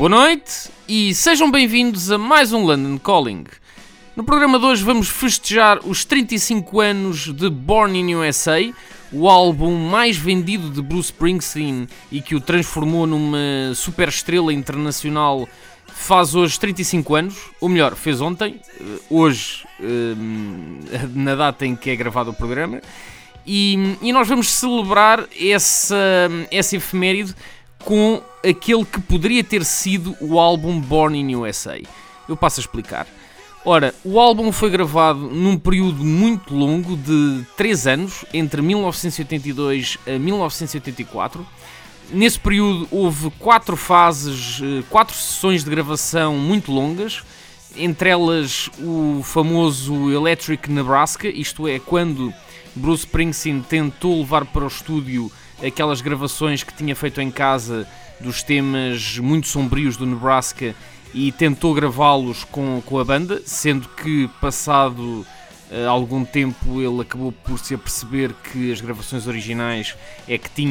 Boa noite e sejam bem-vindos a mais um London Calling. No programa de hoje vamos festejar os 35 anos de Born in USA, o álbum mais vendido de Bruce Springsteen e que o transformou numa super estrela internacional faz hoje 35 anos, ou melhor, fez ontem, eh, hoje, eh, na data em que é gravado o programa, e, e nós vamos celebrar essa, essa efeméride com aquele que poderia ter sido o álbum Born in USA. Eu passo a explicar. Ora, o álbum foi gravado num período muito longo de 3 anos, entre 1982 a 1984. Nesse período houve quatro fases, eh, quatro sessões de gravação muito longas, entre elas o famoso Electric Nebraska, isto é, quando Bruce Springsteen tentou levar para o estúdio aquelas gravações que tinha feito em casa dos temas muito sombrios do Nebraska e tentou gravá-los com, com a banda, sendo que passado uh, algum tempo ele acabou por se aperceber que as gravações originais é que tinham